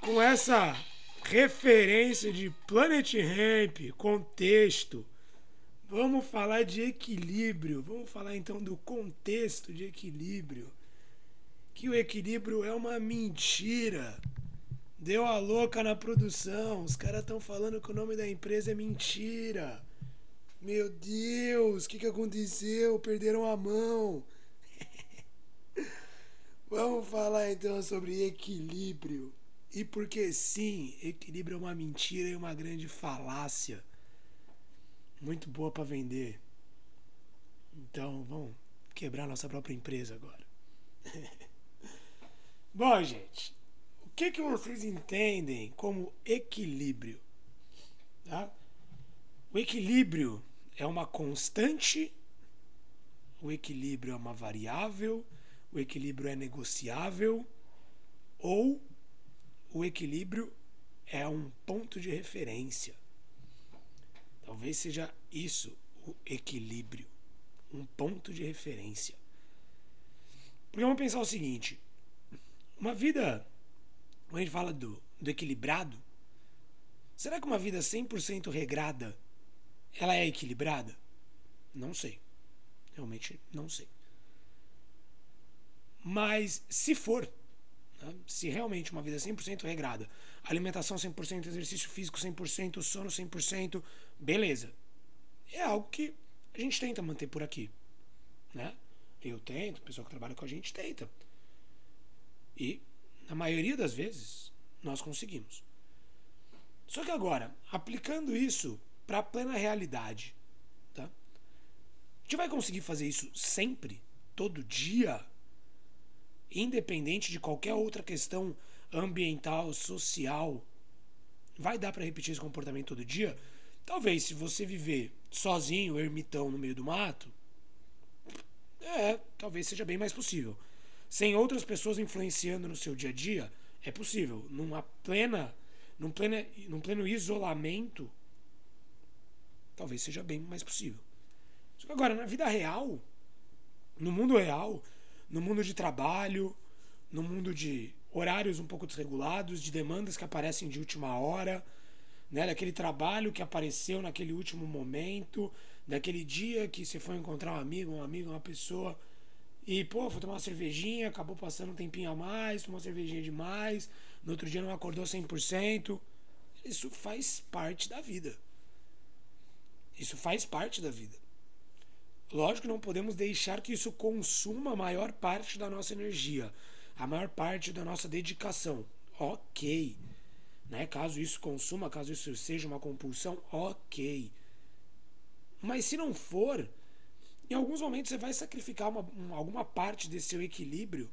Com essa referência de Planet Ramp, contexto, vamos falar de equilíbrio. Vamos falar então do contexto de equilíbrio. Que o equilíbrio é uma mentira. Deu a louca na produção. Os caras estão falando que o nome da empresa é mentira. Meu Deus, o que, que aconteceu? Perderam a mão. Vamos falar então sobre equilíbrio. E porque sim, equilíbrio é uma mentira e uma grande falácia. Muito boa para vender. Então, vamos quebrar nossa própria empresa agora. Bom, gente, o que, que vocês entendem como equilíbrio? Tá? O equilíbrio é uma constante, o equilíbrio é uma variável, o equilíbrio é negociável ou o equilíbrio é um ponto de referência. Talvez seja isso o equilíbrio, um ponto de referência. Porque vamos pensar o seguinte: uma vida, quando a gente fala do, do equilibrado, será que uma vida 100% regrada ela é equilibrada? Não sei. Realmente não sei. Mas se for, né, se realmente uma vida 100% regrada, alimentação 100%, exercício físico 100%, sono 100%, beleza. É algo que a gente tenta manter por aqui. Né? Eu tento, o pessoal que trabalha com a gente tenta. E, na maioria das vezes, nós conseguimos. Só que agora, aplicando isso para a plena realidade. Tá? A gente vai conseguir fazer isso sempre, todo dia, independente de qualquer outra questão ambiental, social. Vai dar para repetir esse comportamento todo dia? Talvez, se você viver sozinho, ermitão no meio do mato, é, talvez seja bem mais possível. Sem outras pessoas influenciando no seu dia a dia, é possível. Numa plena, num pleno, num pleno isolamento, talvez seja bem mais possível. Só que agora, na vida real, no mundo real, no mundo de trabalho, no mundo de horários um pouco desregulados, de demandas que aparecem de última hora, né, daquele trabalho que apareceu naquele último momento, daquele dia que você foi encontrar um amigo, um amigo, uma pessoa e, pô, foi tomar uma cervejinha, acabou passando um tempinho a mais, tomou uma cervejinha demais, no outro dia não acordou 100%. Isso faz parte da vida. Isso faz parte da vida. Lógico não podemos deixar que isso consuma a maior parte da nossa energia, a maior parte da nossa dedicação. Ok. Né? Caso isso consuma, caso isso seja uma compulsão, ok. Mas se não for, em alguns momentos você vai sacrificar uma, alguma parte desse seu equilíbrio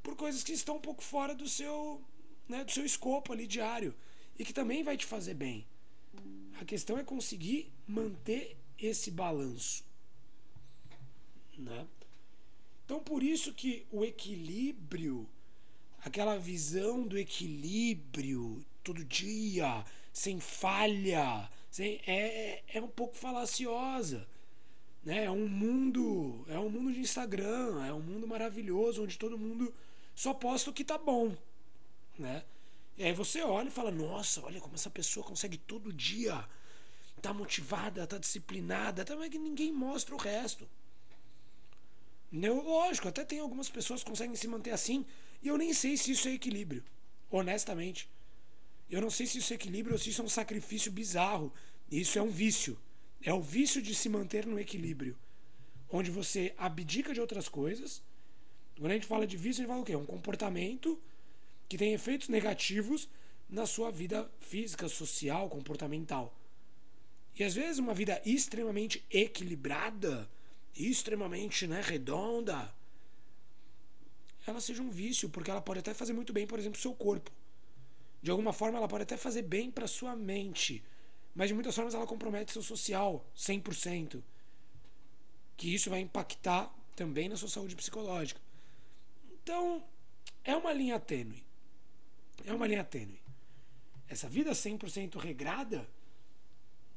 por coisas que estão um pouco fora do seu, né, do seu escopo ali diário e que também vai te fazer bem. A questão é conseguir manter esse balanço. Né? Então, por isso que o equilíbrio, aquela visão do equilíbrio todo dia, sem falha, sem, é, é um pouco falaciosa. Né? É um mundo, é um mundo de Instagram, é um mundo maravilhoso onde todo mundo só posta o que tá bom, né? E aí você olha e fala: "Nossa, olha como essa pessoa consegue todo dia tá motivada, tá disciplinada, tá, mas que ninguém mostra o resto. Eu, lógico, até tem algumas pessoas que conseguem se manter assim, e eu nem sei se isso é equilíbrio, honestamente. Eu não sei se isso é equilíbrio ou se isso é um sacrifício bizarro. Isso é um vício. É o vício de se manter no equilíbrio. Onde você abdica de outras coisas. Quando a gente fala de vício, a gente fala o quê? Um comportamento que tem efeitos negativos na sua vida física, social, comportamental. E às vezes uma vida extremamente equilibrada, extremamente né, redonda, ela seja um vício, porque ela pode até fazer muito bem, por exemplo, seu corpo. De alguma forma, ela pode até fazer bem para sua mente, mas de muitas formas ela compromete seu social 100%. Que isso vai impactar também na sua saúde psicológica. Então, é uma linha tênue. É uma linha tênue. Essa vida 100% regrada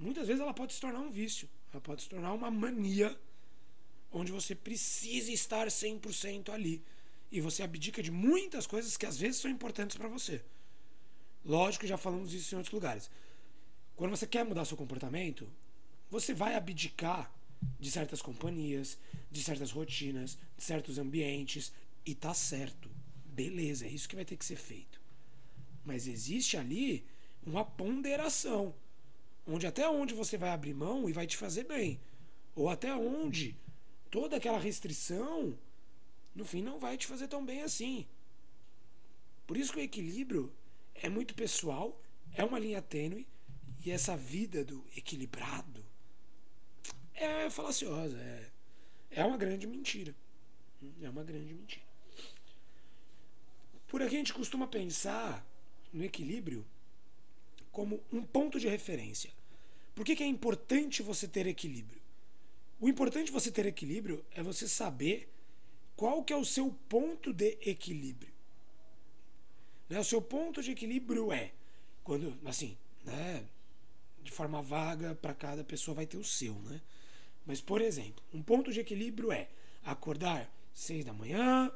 muitas vezes ela pode se tornar um vício, ela pode se tornar uma mania onde você precisa estar 100% ali. e você abdica de muitas coisas que às vezes são importantes para você. Lógico que já falamos isso em outros lugares. Quando você quer mudar seu comportamento, você vai abdicar de certas companhias, de certas rotinas, de certos ambientes e tá certo. Beleza, é isso que vai ter que ser feito. Mas existe ali uma ponderação, onde até onde você vai abrir mão e vai te fazer bem, ou até onde toda aquela restrição no fim não vai te fazer tão bem assim. Por isso que o equilíbrio é muito pessoal, é uma linha tênue e essa vida do equilibrado é falaciosa, é, é uma grande mentira. É uma grande mentira. Por aqui a gente costuma pensar no equilíbrio como um ponto de referência. Por que, que é importante você ter equilíbrio? O importante você ter equilíbrio é você saber qual que é o seu ponto de equilíbrio. Né? O seu ponto de equilíbrio é quando, assim, né, de forma vaga para cada pessoa vai ter o seu, né? Mas por exemplo, um ponto de equilíbrio é acordar seis da manhã,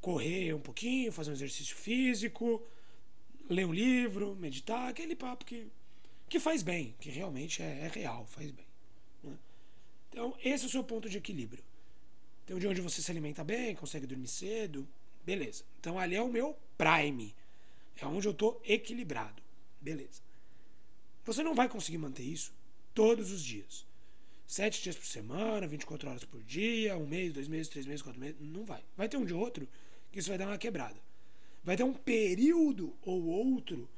correr um pouquinho, fazer um exercício físico, ler um livro, meditar, aquele papo que, que faz bem, que realmente é, é real, faz bem. Né? Então, esse é o seu ponto de equilíbrio. Então, de onde você se alimenta bem, consegue dormir cedo, beleza. Então, ali é o meu prime. É onde eu estou equilibrado. Beleza. Você não vai conseguir manter isso todos os dias. Sete dias por semana, 24 horas por dia, um mês, dois meses, três meses, quatro meses. Não vai. Vai ter um de outro que isso vai dar uma quebrada. Vai ter um período ou outro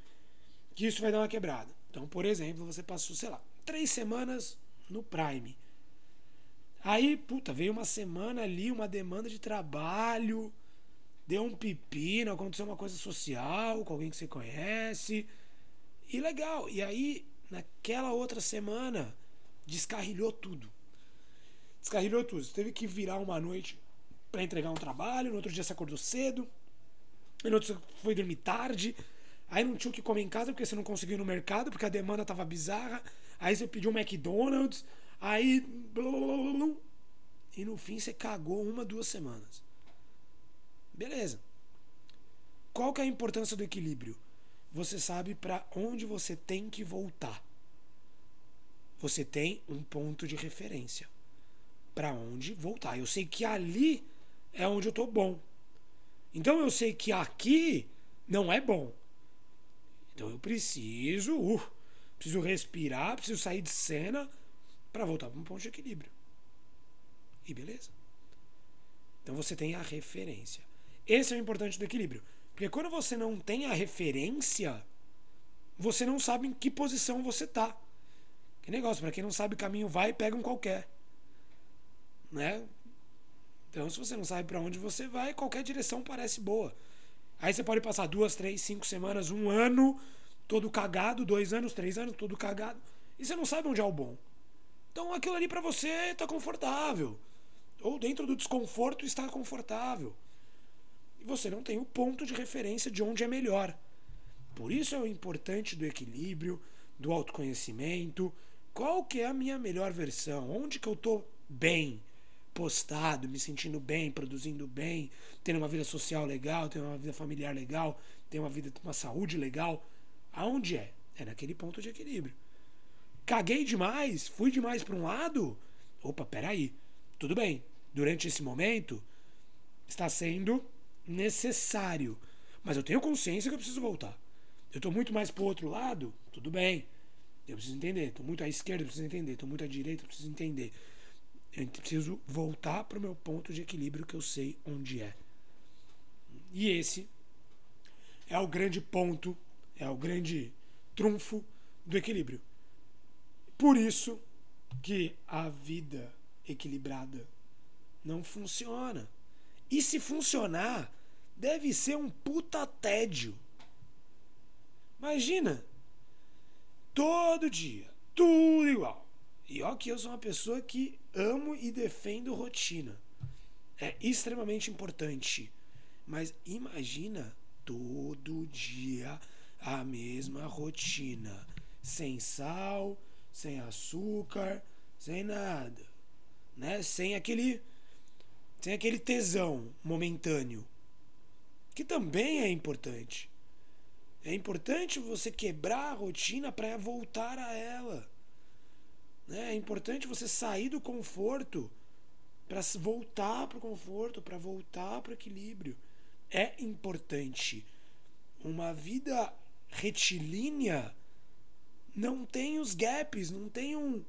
que isso vai dar uma quebrada. Então, por exemplo, você passou, sei lá, três semanas no Prime. Aí, puta, veio uma semana ali, uma demanda de trabalho, deu um pepino, aconteceu uma coisa social com alguém que você conhece. E legal. E aí, naquela outra semana, descarrilhou tudo. Descarrilhou tudo. Você teve que virar uma noite para entregar um trabalho, no outro dia você acordou cedo, no outro você foi dormir tarde, aí não tinha o que comer em casa porque você não conseguiu ir no mercado, porque a demanda tava bizarra, aí você pediu um McDonald's, Aí. E no fim você cagou uma, duas semanas. Beleza. Qual que é a importância do equilíbrio? Você sabe para onde você tem que voltar. Você tem um ponto de referência para onde voltar. Eu sei que ali é onde eu tô bom. Então eu sei que aqui não é bom. Então eu preciso, uh, preciso respirar, preciso sair de cena para voltar para um ponto de equilíbrio. E beleza. Então você tem a referência. Esse é o importante do equilíbrio. Porque quando você não tem a referência, você não sabe em que posição você tá. Que negócio, para quem não sabe caminho vai, pega um qualquer. Né? Então, se você não sabe para onde você vai, qualquer direção parece boa. Aí você pode passar duas, três, cinco semanas, um ano, todo cagado, dois anos, três anos, todo cagado, e você não sabe onde é o bom. Então aquilo ali para você está confortável. Ou dentro do desconforto está confortável. E você não tem o ponto de referência de onde é melhor. Por isso é o importante do equilíbrio, do autoconhecimento. Qual que é a minha melhor versão? Onde que eu estou bem? postado, me sentindo bem, produzindo bem, tendo uma vida social legal, tendo uma vida familiar legal, tendo uma vida, uma saúde legal. Aonde é? É naquele ponto de equilíbrio. Caguei demais? Fui demais para um lado? Opa, peraí. Tudo bem. Durante esse momento, está sendo necessário. Mas eu tenho consciência que eu preciso voltar. Eu estou muito mais para o outro lado? Tudo bem. Eu preciso entender. Estou muito à esquerda, eu preciso entender. Estou muito à direita, eu preciso entender. Eu preciso voltar para o meu ponto de equilíbrio que eu sei onde é. E esse é o grande ponto, é o grande trunfo do equilíbrio. Por isso que a vida equilibrada não funciona. E se funcionar, deve ser um puta tédio. Imagina, todo dia, tudo igual. E ó que eu sou uma pessoa que amo e defendo rotina. É extremamente importante. Mas imagina todo dia a mesma rotina, sem sal, sem açúcar, sem nada, né? Sem aquele Tem aquele tesão momentâneo, que também é importante. É importante você quebrar a rotina para voltar a ela. Né? É importante você sair do conforto para voltar para o conforto, para voltar para o equilíbrio. É importante. Uma vida retilínea não tem os gaps, não tem um.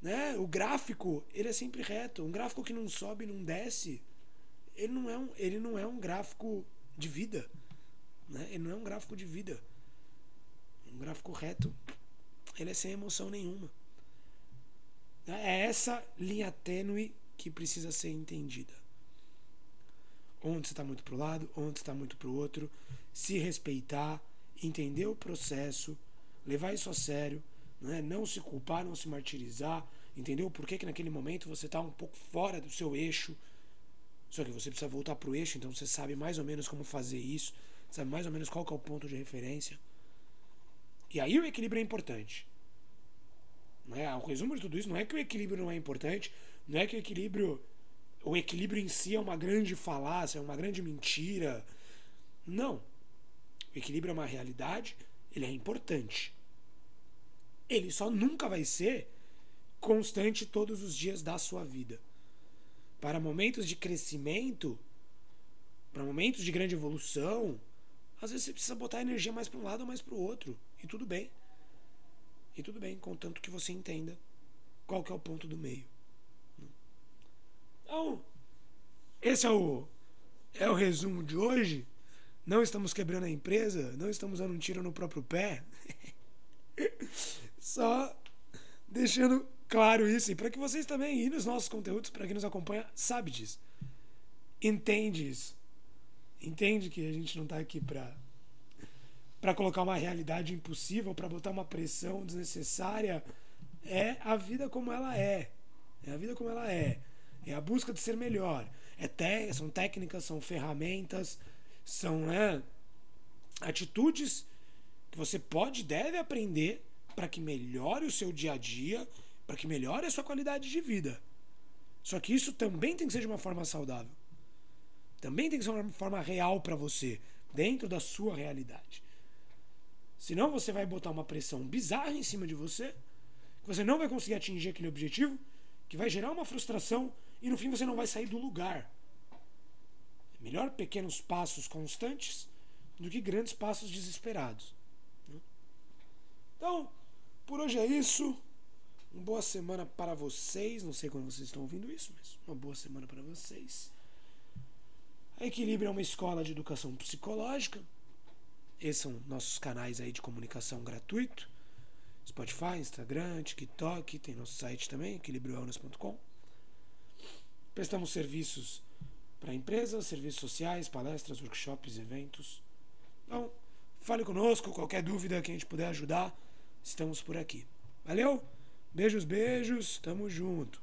Né? O gráfico ele é sempre reto. Um gráfico que não sobe não desce, ele não é um, ele não é um gráfico de vida. Né? Ele não é um gráfico de vida. Um gráfico reto, ele é sem emoção nenhuma. É essa linha tênue que precisa ser entendida. Onde você está muito para o lado, onde está muito para o outro. Se respeitar, entender o processo, levar isso a sério, né? não se culpar, não se martirizar, entendeu? Por que, que naquele momento você está um pouco fora do seu eixo. Só que você precisa voltar para o eixo, então você sabe mais ou menos como fazer isso, sabe mais ou menos qual é o ponto de referência. E aí o equilíbrio é importante. Né? O resumo de tudo isso não é que o equilíbrio não é importante, não é que o equilíbrio. O equilíbrio em si é uma grande falácia, é uma grande mentira. Não. O equilíbrio é uma realidade, ele é importante. Ele só nunca vai ser constante todos os dias da sua vida. Para momentos de crescimento, para momentos de grande evolução, às vezes você precisa botar energia mais para um lado ou mais para o outro. E tudo bem. E tudo bem, contanto que você entenda qual que é o ponto do meio. Então, esse é o, é o resumo de hoje. Não estamos quebrando a empresa, não estamos dando um tiro no próprio pé. Só deixando claro isso. E para que vocês também, e nos nossos conteúdos, para quem nos acompanha, sabe disso. Entende isso. Entende que a gente não está aqui para para colocar uma realidade impossível, para botar uma pressão desnecessária. É a vida como ela é. É a vida como ela é. É a busca de ser melhor. É te, são técnicas, são ferramentas, são né, atitudes que você pode e deve aprender para que melhore o seu dia a dia, para que melhore a sua qualidade de vida. Só que isso também tem que ser de uma forma saudável. Também tem que ser uma forma real para você, dentro da sua realidade. Senão você vai botar uma pressão bizarra em cima de você, que você não vai conseguir atingir aquele objetivo, que vai gerar uma frustração e no fim você não vai sair do lugar. É melhor pequenos passos constantes do que grandes passos desesperados. Né? Então, por hoje é isso. Uma boa semana para vocês. Não sei quando vocês estão ouvindo isso, mas uma boa semana para vocês. A Equilíbrio é uma escola de educação psicológica esses são nossos canais aí de comunicação gratuito. Spotify, Instagram, TikTok, tem nosso site também, equilibriowellness.com. Prestamos serviços para empresas, serviços sociais, palestras, workshops, eventos. Então, fale conosco, qualquer dúvida que a gente puder ajudar, estamos por aqui. Valeu? Beijos, beijos, tamo junto.